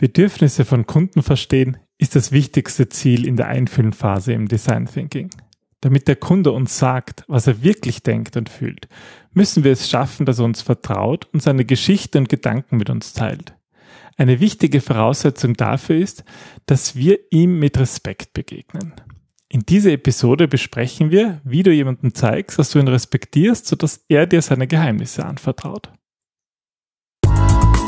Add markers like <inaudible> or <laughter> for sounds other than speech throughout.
Bedürfnisse von Kunden verstehen ist das wichtigste Ziel in der Einfühlenphase im Design Thinking. Damit der Kunde uns sagt, was er wirklich denkt und fühlt, müssen wir es schaffen, dass er uns vertraut und seine Geschichte und Gedanken mit uns teilt. Eine wichtige Voraussetzung dafür ist, dass wir ihm mit Respekt begegnen. In dieser Episode besprechen wir, wie du jemandem zeigst, dass du ihn respektierst, sodass er dir seine Geheimnisse anvertraut.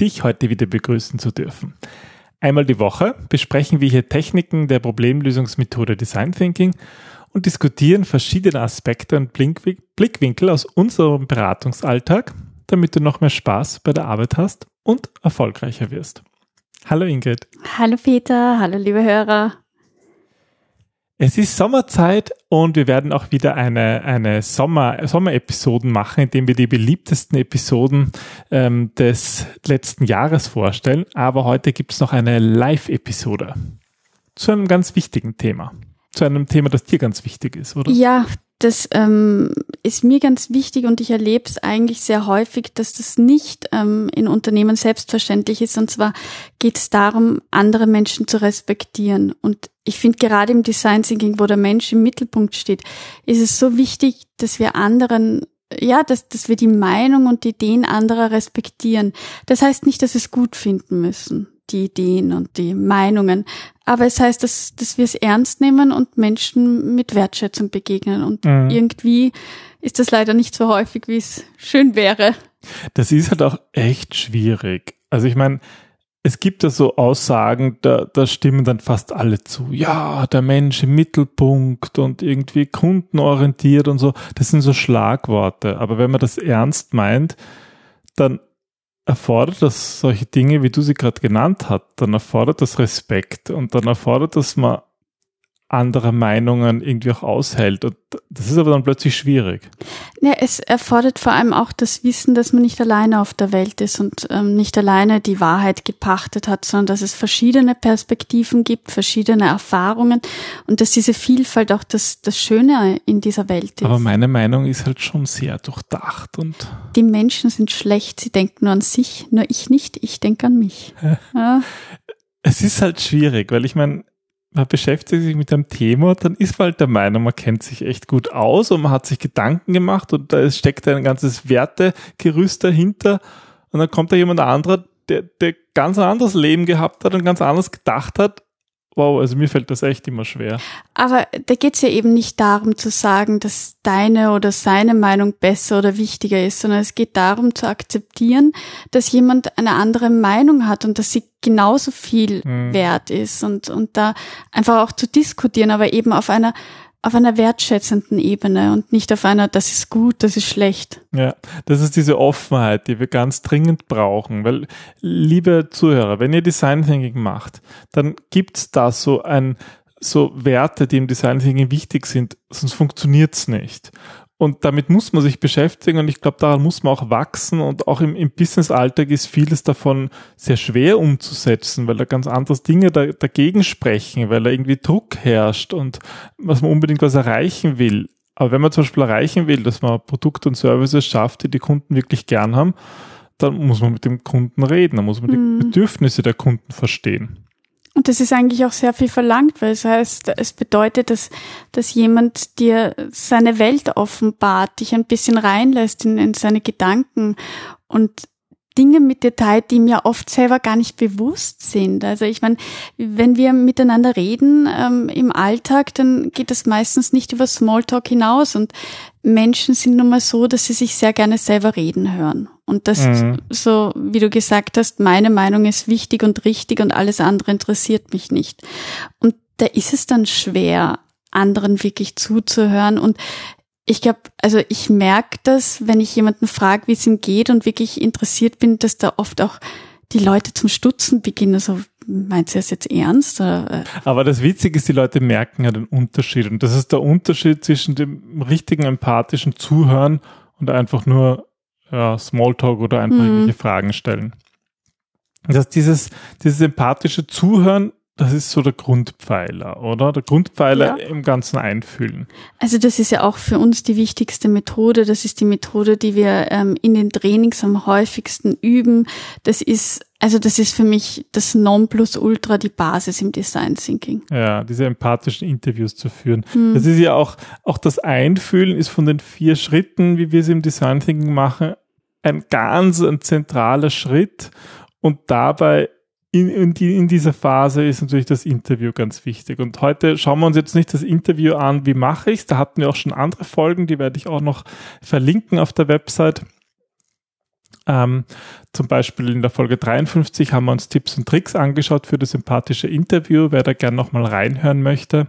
dich heute wieder begrüßen zu dürfen. Einmal die Woche besprechen wir hier Techniken der Problemlösungsmethode Design Thinking und diskutieren verschiedene Aspekte und Blickwinkel aus unserem Beratungsalltag, damit du noch mehr Spaß bei der Arbeit hast und erfolgreicher wirst. Hallo Ingrid. Hallo Peter, hallo liebe Hörer. Es ist Sommerzeit und wir werden auch wieder eine, eine Sommer, Sommer-Episoden machen, indem wir die beliebtesten Episoden ähm, des letzten Jahres vorstellen. Aber heute gibt es noch eine Live-Episode zu einem ganz wichtigen Thema. Zu einem Thema, das dir ganz wichtig ist, oder? Ja, das ähm, ist mir ganz wichtig und ich erlebe es eigentlich sehr häufig, dass das nicht ähm, in Unternehmen selbstverständlich ist. Und zwar geht es darum, andere Menschen zu respektieren. Und ich finde gerade im Design Thinking, wo der Mensch im Mittelpunkt steht, ist es so wichtig, dass wir anderen ja, dass, dass wir die Meinung und Ideen anderer respektieren. Das heißt nicht, dass wir es gut finden müssen die Ideen und die Meinungen. Aber es heißt, dass, dass wir es ernst nehmen und Menschen mit Wertschätzung begegnen. Und mhm. irgendwie ist das leider nicht so häufig, wie es schön wäre. Das ist halt auch echt schwierig. Also ich meine, es gibt ja so Aussagen, da, da stimmen dann fast alle zu. Ja, der Mensch im Mittelpunkt und irgendwie kundenorientiert und so. Das sind so Schlagworte. Aber wenn man das ernst meint, dann erfordert das solche Dinge, wie du sie gerade genannt hast, dann erfordert das Respekt und dann erfordert das man andere Meinungen irgendwie auch aushält. Und das ist aber dann plötzlich schwierig. Ja, es erfordert vor allem auch das Wissen, dass man nicht alleine auf der Welt ist und ähm, nicht alleine die Wahrheit gepachtet hat, sondern dass es verschiedene Perspektiven gibt, verschiedene Erfahrungen und dass diese Vielfalt auch das, das Schöne in dieser Welt ist. Aber meine Meinung ist halt schon sehr durchdacht und. Die Menschen sind schlecht, sie denken nur an sich, nur ich nicht, ich denke an mich. <laughs> ja. Es ist halt schwierig, weil ich meine, man beschäftigt sich mit einem Thema, dann ist man halt der Meinung, man kennt sich echt gut aus und man hat sich Gedanken gemacht und da steckt ein ganzes Wertegerüst dahinter. Und dann kommt da jemand anderer, der, der ganz ein anderes Leben gehabt hat und ganz anders gedacht hat wow, also mir fällt das echt immer schwer. Aber da geht's ja eben nicht darum zu sagen, dass deine oder seine Meinung besser oder wichtiger ist, sondern es geht darum zu akzeptieren, dass jemand eine andere Meinung hat und dass sie genauso viel hm. wert ist und, und da einfach auch zu diskutieren, aber eben auf einer auf einer wertschätzenden Ebene und nicht auf einer, das ist gut, das ist schlecht. Ja, das ist diese Offenheit, die wir ganz dringend brauchen, weil, liebe Zuhörer, wenn ihr Design Thinking macht, dann gibt's da so ein, so Werte, die im Design Thinking wichtig sind, sonst funktioniert's nicht. Und damit muss man sich beschäftigen und ich glaube, daran muss man auch wachsen und auch im, im Business-Alltag ist vieles davon sehr schwer umzusetzen, weil da ganz andere Dinge da, dagegen sprechen, weil da irgendwie Druck herrscht und was man unbedingt was erreichen will. Aber wenn man zum Beispiel erreichen will, dass man Produkte und Services schafft, die die Kunden wirklich gern haben, dann muss man mit dem Kunden reden, dann muss man die mhm. Bedürfnisse der Kunden verstehen. Und das ist eigentlich auch sehr viel verlangt, weil es heißt, es bedeutet, dass, dass jemand dir seine Welt offenbart, dich ein bisschen reinlässt in, in seine Gedanken und Dinge mit Detail, die mir oft selber gar nicht bewusst sind. Also ich meine, wenn wir miteinander reden ähm, im Alltag, dann geht das meistens nicht über Smalltalk hinaus und Menschen sind nun mal so, dass sie sich sehr gerne selber reden hören. Und das, mhm. so wie du gesagt hast, meine Meinung ist wichtig und richtig und alles andere interessiert mich nicht. Und da ist es dann schwer, anderen wirklich zuzuhören und ich glaube, also ich merke das, wenn ich jemanden frage, wie es ihm geht und wirklich interessiert bin, dass da oft auch die Leute zum Stutzen beginnen. So, meint sie das jetzt ernst? Oder? äh, Aber das Witzige ist, die Leute merken ja den Unterschied. Und das ist der Unterschied zwischen dem richtigen empathischen Zuhören und einfach nur ja, Smalltalk oder einfach Mhm. irgendwelche Fragen stellen. Das dieses, dieses empathische Zuhören, das ist so der Grundpfeiler, oder? Der Grundpfeiler Ja. im ganzen Einfühlen. Also das ist ja auch für uns die wichtigste Methode. Das ist die Methode, die wir ähm, in den Trainings am häufigsten üben. Das ist, also das ist für mich das Nonplusultra, die Basis im Design Thinking. Ja, diese empathischen Interviews zu führen. Das ist ja auch, auch das Einfühlen ist von den vier Schritten, wie wir es im Design Thinking machen, ein ganz ein zentraler Schritt. Und dabei in, in, in dieser Phase ist natürlich das Interview ganz wichtig. Und heute schauen wir uns jetzt nicht das Interview an, wie mache ich es. Da hatten wir auch schon andere Folgen, die werde ich auch noch verlinken auf der Website. Ähm, zum Beispiel in der Folge 53 haben wir uns Tipps und Tricks angeschaut für das sympathische Interview, wer da gern nochmal reinhören möchte.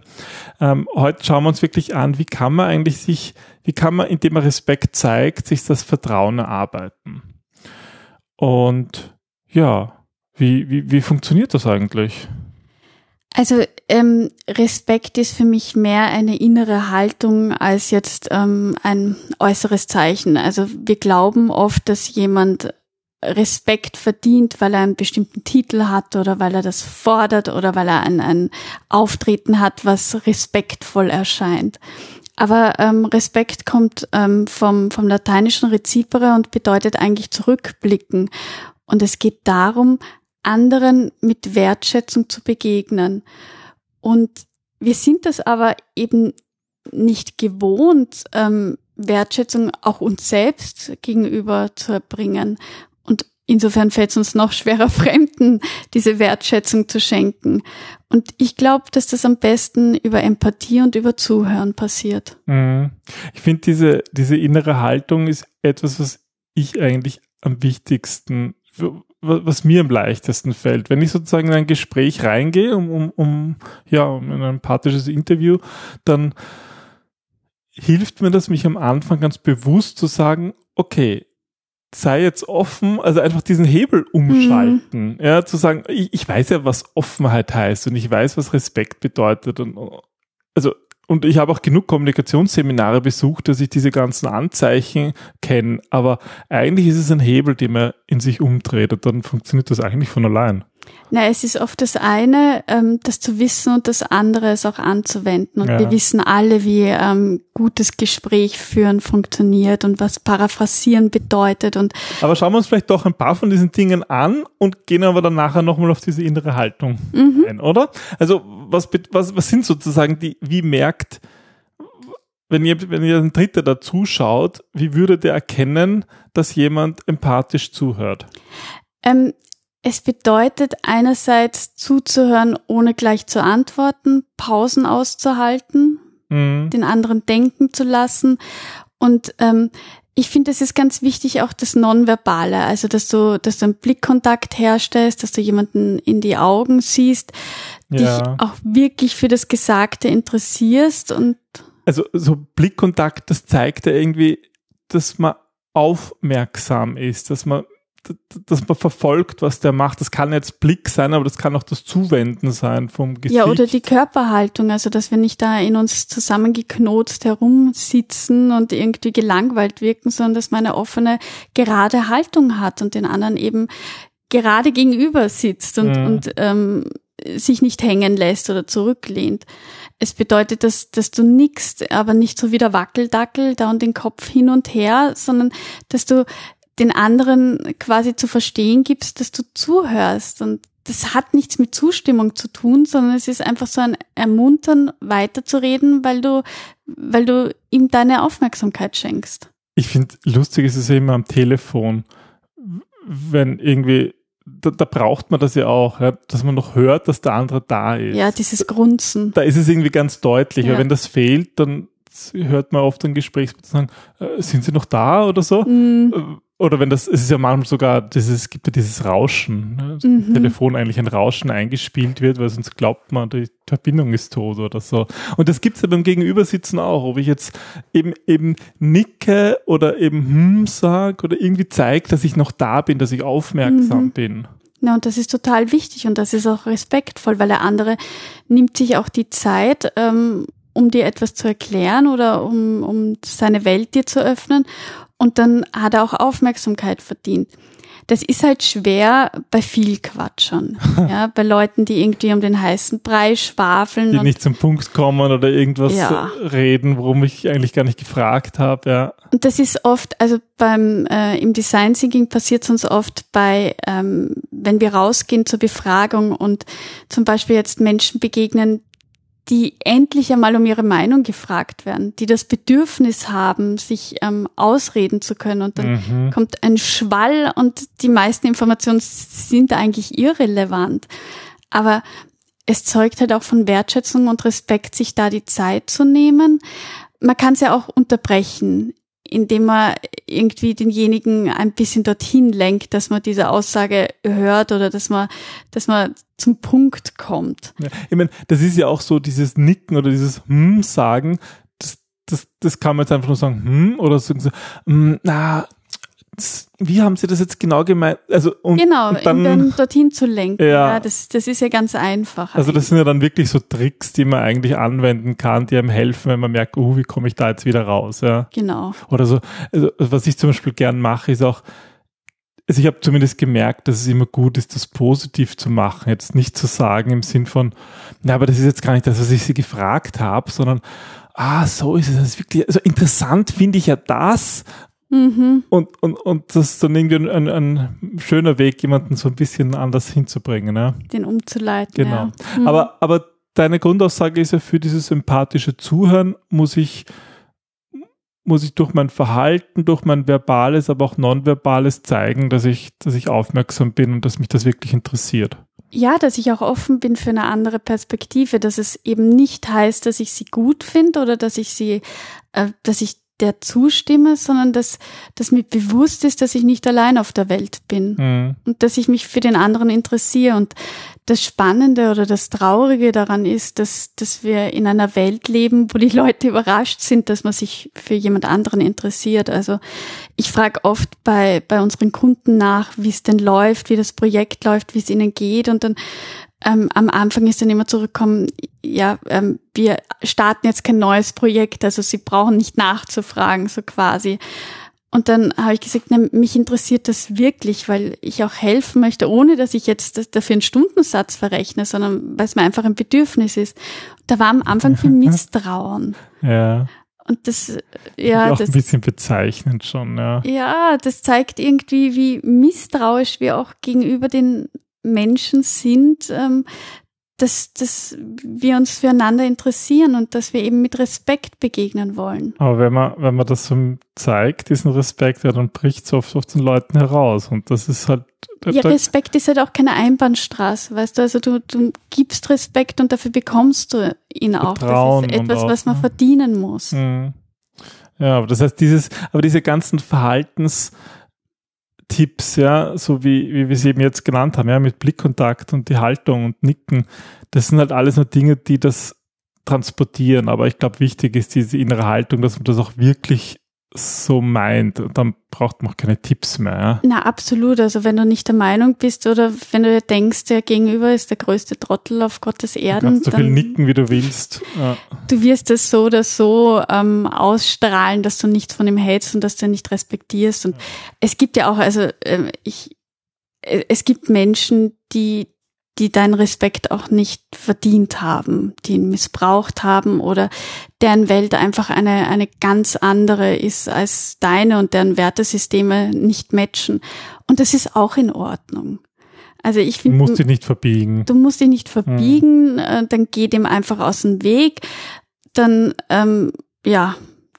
Ähm, heute schauen wir uns wirklich an, wie kann man eigentlich sich, wie kann man, indem man Respekt zeigt, sich das Vertrauen erarbeiten. Und ja, wie, wie, wie funktioniert das eigentlich? Also ähm, Respekt ist für mich mehr eine innere Haltung als jetzt ähm, ein äußeres Zeichen. Also wir glauben oft, dass jemand Respekt verdient, weil er einen bestimmten Titel hat oder weil er das fordert oder weil er ein, ein Auftreten hat, was respektvoll erscheint. Aber ähm, Respekt kommt ähm, vom, vom lateinischen Recipere und bedeutet eigentlich zurückblicken. Und es geht darum, anderen mit Wertschätzung zu begegnen. Und wir sind das aber eben nicht gewohnt, ähm, Wertschätzung auch uns selbst gegenüber zu erbringen. Und insofern fällt es uns noch schwerer, <laughs> Fremden diese Wertschätzung zu schenken. Und ich glaube, dass das am besten über Empathie und über Zuhören passiert. Mhm. Ich finde, diese, diese innere Haltung ist etwas, was ich eigentlich am wichtigsten, was mir am leichtesten fällt. Wenn ich sozusagen in ein Gespräch reingehe, um, um, um ja, um ein empathisches Interview, dann hilft mir das, mich am Anfang ganz bewusst zu sagen, okay, sei jetzt offen, also einfach diesen Hebel umschalten, ja, zu sagen, ich, ich weiß ja, was Offenheit heißt und ich weiß, was Respekt bedeutet und also und ich habe auch genug Kommunikationsseminare besucht, dass ich diese ganzen Anzeichen kenne, aber eigentlich ist es ein Hebel, den man in sich umdreht und dann funktioniert das eigentlich von allein. Na, es ist oft das eine, ähm, das zu wissen und das andere es auch anzuwenden. Und Ja. wir wissen alle, wie ähm, gutes Gespräch führen funktioniert und was Paraphrasieren bedeutet. Und Aber schauen wir uns vielleicht doch ein paar von diesen Dingen an und gehen aber dann nachher nochmal auf diese innere Haltung ein, oder? Also was, was, was sind sozusagen die, wie merkt, wenn ihr, wenn ihr ein Dritter da zuschaut, wie würde der erkennen, dass jemand empathisch zuhört? ähm, es bedeutet einerseits zuzuhören, ohne gleich zu antworten, Pausen auszuhalten, Mhm. den anderen denken zu lassen. Und ähm, ich finde, es ist ganz wichtig auch das Nonverbale, also dass du, dass du einen Blickkontakt herstellst, dass du jemanden in die Augen siehst, dich Ja. auch wirklich für das Gesagte interessierst und also so Blickkontakt, das zeigt ja irgendwie, dass man aufmerksam ist, dass man dass man verfolgt, was der macht. Das kann jetzt Blick sein, aber das kann auch das Zuwenden sein vom Gesicht. ja oder die Körperhaltung, also dass wir nicht da in uns zusammengeknotst herumsitzen und irgendwie gelangweilt wirken, sondern dass man eine offene, gerade Haltung hat und den anderen eben gerade gegenüber sitzt und, Mhm. und ähm, sich nicht hängen lässt oder zurücklehnt. Es bedeutet, dass, dass du nickst, aber nicht so wie der Wackeldackel da und den Kopf hin und her, sondern dass du den anderen quasi zu verstehen gibst, dass du zuhörst. Und das hat nichts mit Zustimmung zu tun, sondern es ist einfach so ein Ermuntern, weiterzureden, weil du, weil du ihm deine Aufmerksamkeit schenkst. Ich finde, lustig ist es ja immer am Telefon, wenn irgendwie, da, da braucht man das ja auch, ja, dass man noch hört, dass der andere da ist. Ja, dieses Grunzen. da ist es irgendwie ganz deutlich, Ja. weil wenn das fehlt, dann hört man oft ein Gesprächspartner sagen, äh, sind Sie noch da oder so? Mhm. Oder wenn das, es ist ja manchmal sogar, dieses, es gibt ja dieses Rauschen, ne? dass Mhm. im Telefon eigentlich ein Rauschen eingespielt wird, weil sonst glaubt man, die Verbindung ist tot oder so. Und das gibt's ja beim Gegenübersitzen auch, ob ich jetzt eben eben nicke oder eben hm sag oder irgendwie zeigt, dass ich noch da bin, dass ich aufmerksam Mhm. bin. Ja, und das ist total wichtig und das ist auch respektvoll, weil der andere nimmt sich auch die Zeit, ähm, um dir etwas zu erklären oder um, um seine Welt dir zu öffnen. Und dann hat er auch Aufmerksamkeit verdient das ist halt schwer bei viel Quatschern. <laughs> ja, bei Leuten, die irgendwie um den heißen Brei schwafeln. Die nicht zum Punkt kommen oder irgendwas ja. reden, worum ich eigentlich gar nicht gefragt habe, ja. Und das ist oft, also beim äh, im Design Thinking passiert es uns oft bei, ähm, wenn wir rausgehen zur Befragung und zum Beispiel jetzt Menschen begegnen, die endlich einmal um ihre Meinung gefragt werden, die das Bedürfnis haben, sich ähm, ausreden zu können. Und dann mhm. kommt ein Schwall und die meisten Informationen sind eigentlich irrelevant. Aber es zeugt halt auch von Wertschätzung und Respekt, sich da die Zeit zu nehmen. Man kann es ja auch unterbrechen indem man irgendwie denjenigen ein bisschen dorthin lenkt, dass man diese Aussage hört oder dass man, dass man zum Punkt kommt. Ja, ich meine, das ist ja auch so dieses Nicken oder dieses Hm sagen, das, das, das kann man jetzt einfach nur sagen, hm, oder so, hm, na, wie haben Sie das jetzt genau gemeint? Also und, genau, und dann, dann dorthin zu lenken. Ja, ja, das, das ist ja ganz einfach. Also das sind ja dann wirklich so Tricks, die man eigentlich anwenden kann, die einem helfen, wenn man merkt, oh, wie komme ich da jetzt wieder raus? Ja. Genau. Oder so, also was ich zum Beispiel gern mache, ist auch, also ich habe zumindest gemerkt, dass es immer gut ist, das positiv zu machen, jetzt nicht zu sagen im Sinn von, na, aber das ist jetzt gar nicht das, was ich Sie gefragt habe, sondern ah, so ist es. Das ist wirklich, also interessant finde ich ja das, Mhm. Und, und, und das ist dann irgendwie ein, ein, schöner Weg, jemanden so ein bisschen anders hinzubringen. Ja? Den umzuleiten. Genau. Ja. Mhm. Aber, aber deine Grundaussage ist ja, für dieses empathische Zuhören muss ich, muss ich durch mein Verhalten, durch mein verbales, aber auch nonverbales zeigen, dass ich, dass ich aufmerksam bin und dass mich das wirklich interessiert. Ja, dass ich auch offen bin für eine andere Perspektive, dass es eben nicht heißt, dass ich sie gut finde oder dass ich sie, äh, dass ich der zustimme, sondern dass, dass mir bewusst ist, dass ich nicht allein auf der Welt bin mhm. und dass ich mich für den anderen interessiere. Und das Spannende oder das Traurige daran ist, dass, dass wir in einer Welt leben, wo die Leute überrascht sind, dass man sich für jemand anderen interessiert. Also ich frage oft bei, bei unseren Kunden nach, wie es denn läuft, wie das Projekt läuft, wie es ihnen geht. Und dann ähm, am Anfang ist dann immer zurückgekommen, ja, ähm, wir starten jetzt kein neues Projekt, also sie brauchen nicht nachzufragen, so quasi. Und dann habe ich gesagt, na, mich interessiert das wirklich, weil ich auch helfen möchte, ohne dass ich jetzt dafür einen Stundensatz verrechne, sondern weil es mir einfach ein Bedürfnis ist. Da war am Anfang viel <laughs> Misstrauen. Ja. Und das, ja. Auch das, ein bisschen bezeichnend schon, ja. Ja, das zeigt irgendwie, wie misstrauisch wir auch gegenüber den Menschen sind, ähm, dass, dass wir uns füreinander interessieren und dass wir eben mit Respekt begegnen wollen. Aber wenn man, wenn man das so zeigt, diesen Respekt, ja, dann bricht es oft auf den Leuten heraus. Und das ist halt. Ja, Respekt ist halt auch keine Einbahnstraße, weißt du? Also du, du gibst Respekt und dafür bekommst du ihn auch. Das ist etwas, auch, was man ja. verdienen muss. Mhm. Ja, aber das heißt, dieses, aber diese ganzen Verhaltens, Tipps, ja, so wie, wie wir sie eben jetzt genannt haben, ja, mit Blickkontakt und die Haltung und Nicken, das sind halt alles nur Dinge, die das transportieren. Aber ich glaube, wichtig ist diese innere Haltung, dass man das auch wirklich so meint, dann braucht man auch keine Tipps mehr. Ja? Na, absolut. Also wenn du nicht der Meinung bist oder wenn du denkst, der Gegenüber ist der größte Trottel auf Gottes Erden. Du kannst so viel nicken, wie du willst. Ja. Du wirst es so oder so ähm, ausstrahlen, dass du nichts von ihm hältst und dass du ihn nicht respektierst. Und ja. es gibt ja auch, also äh, ich, es gibt Menschen, die die deinen Respekt auch nicht verdient haben, die ihn missbraucht haben oder deren Welt einfach eine, eine ganz andere ist als deine und deren Wertesysteme nicht matchen. Und das ist auch in Ordnung. Also ich finde. Du musst dich nicht verbiegen. Du musst dich nicht verbiegen, hm. dann geh dem einfach aus dem Weg. Dann, ähm, ja,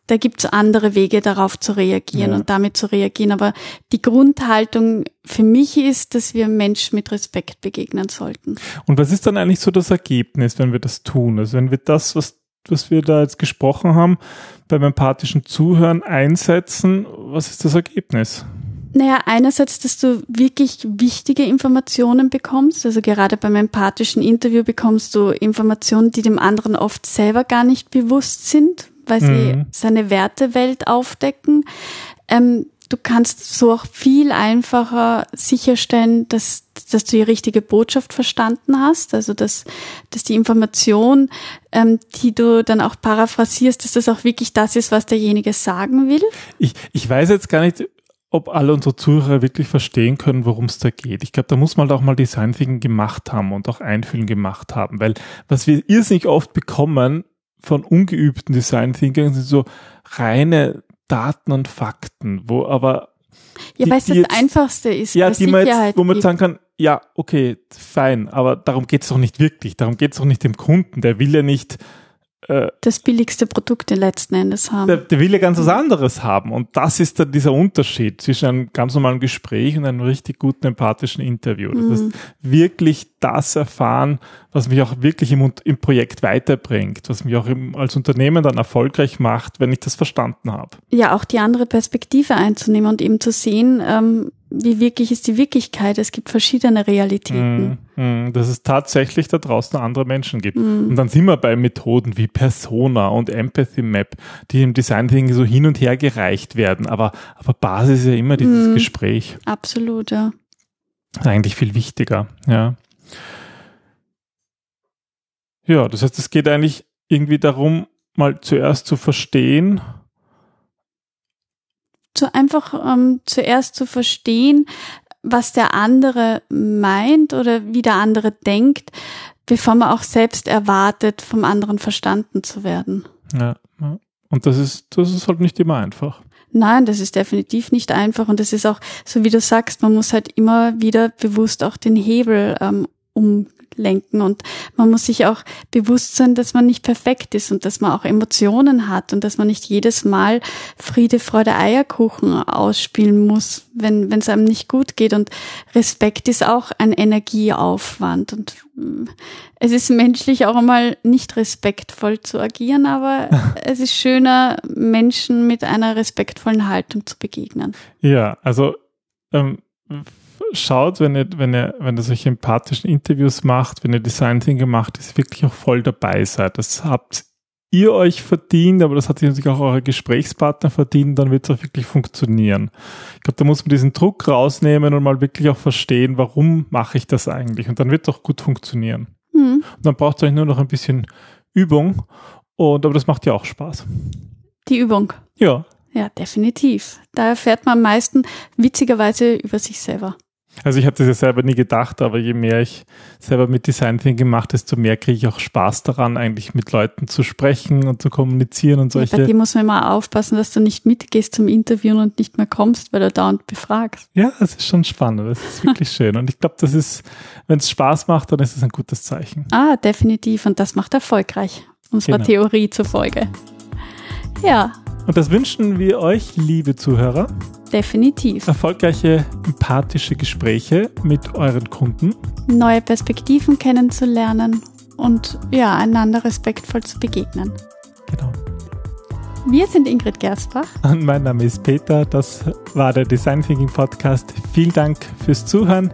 da gibt's andere Wege, darauf zu reagieren ja. und damit zu reagieren. Aber die Grundhaltung für mich ist, dass wir Menschen mit Respekt begegnen sollten. Und was ist dann eigentlich so das Ergebnis, wenn wir das tun? Also wenn wir das, was, was wir da jetzt gesprochen haben, beim empathischen Zuhören einsetzen, was ist das Ergebnis? Naja, einerseits, dass du wirklich wichtige Informationen bekommst. Also gerade beim empathischen Interview bekommst du Informationen, die dem anderen oft selber gar nicht bewusst sind, weil sie mhm. seine Wertewelt aufdecken. Ähm, du kannst so auch viel einfacher sicherstellen, dass, dass du die richtige Botschaft verstanden hast, also dass, dass die Information, ähm, die du dann auch paraphrasierst, dass das auch wirklich das ist, was derjenige sagen will. Ich, ich weiß jetzt gar nicht, ob alle unsere Zuhörer wirklich verstehen können, worum es da geht. Ich glaube, da muss man halt auch mal Design Thinking gemacht haben und auch Einfühlen gemacht haben, weil was wir irrsinnig oft bekommen von ungeübten Design Thinkern sind so reine Daten und Fakten, wo aber ja, weil es das jetzt, Einfachste ist. Ja, die man jetzt, wo man sagen kann, ja, okay, fein, aber darum geht es doch nicht wirklich. Darum geht es doch nicht dem Kunden. Der will ja nicht äh, das billigste Produkt letzten Endes haben. Der, der, will ja ganz was anderes haben. Und das ist dann dieser Unterschied zwischen einem ganz normalen Gespräch und einem richtig guten, empathischen Interview. Das mhm. heißt, wirklich das erfahren, was mich auch wirklich im, im Projekt weiterbringt, was mich auch im, als Unternehmen dann erfolgreich macht, wenn ich das verstanden habe. Ja, auch die andere Perspektive einzunehmen und eben zu sehen, ähm, wie wirklich ist die Wirklichkeit. Es gibt verschiedene Realitäten. Mm, mm, dass es tatsächlich da draußen andere Menschen gibt. Mm. Und dann sind wir bei Methoden wie Persona und Empathy Map, die im Design Thinking so hin und her gereicht werden. Aber, aber Basis ist ja immer dieses mm. Gespräch. Absolut, ja. Eigentlich viel wichtiger, ja. Ja, das heißt, es geht eigentlich irgendwie darum, mal zuerst zu verstehen, zu einfach ähm, zuerst zu verstehen, was der andere meint oder wie der andere denkt, bevor man auch selbst erwartet, vom anderen verstanden zu werden. Ja, ja. und das ist, das ist halt nicht immer einfach. Nein, das ist definitiv nicht einfach und das ist auch, so wie du sagst, man muss halt immer wieder bewusst auch den Hebel ähm, um, lenken. Und man muss sich auch bewusst sein, dass man nicht perfekt ist und dass man auch Emotionen hat und dass man nicht jedes Mal Friede, Freude, Eierkuchen ausspielen muss, wenn es einem nicht gut geht. Und Respekt ist auch ein Energieaufwand. Und mm, es ist menschlich auch einmal nicht respektvoll zu agieren, aber <laughs> es ist schöner, Menschen mit einer respektvollen Haltung zu begegnen. Ja, also ähm schaut, wenn ihr, wenn ihr, wenn ihr solche empathischen Interviews macht, wenn ihr Design Thinking macht, dass ihr wirklich auch voll dabei seid. Das habt ihr euch verdient, aber das hat sich natürlich auch eure Gesprächspartner verdient, dann wird es auch wirklich funktionieren. Ich glaube, da muss man diesen Druck rausnehmen und mal wirklich auch verstehen, warum mache ich das eigentlich? Und dann wird es auch gut funktionieren. Mhm. Und dann braucht es euch nur noch ein bisschen Übung. Und aber das macht ja auch Spaß. Die Übung. Ja. Ja, definitiv. Da erfährt man am meisten witzigerweise über sich selber. Also ich habe das ja selber nie gedacht, aber je mehr ich selber mit Design Thinking mache, desto mehr kriege ich auch Spaß daran, eigentlich mit Leuten zu sprechen und zu kommunizieren und solche. Ja, bei dir muss man immer aufpassen, dass du nicht mitgehst zum Interviewen und nicht mehr kommst, weil du dauernd befragst. Ja, das ist schon spannend. Das ist wirklich <laughs> schön. Und ich glaube, das ist, wenn es Spaß macht, dann ist es ein gutes Zeichen. Ah, definitiv. Und das macht erfolgreich. Unserer genau. Theorie zufolge. Ja. Und das wünschen wir euch, liebe Zuhörer. Definitiv. Erfolgreiche, empathische Gespräche mit euren Kunden. Neue Perspektiven kennenzulernen und ja, einander respektvoll zu begegnen. Genau. Wir sind Ingrid Gerstbach. Und mein Name ist Peter. Das war der Design Thinking Podcast. Vielen Dank fürs Zuhören.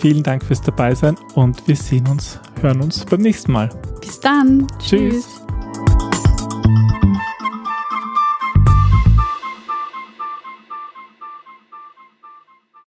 Vielen Dank fürs Dabeisein und wir sehen uns, hören uns beim nächsten Mal. Bis dann. Tschüss. Tschüss.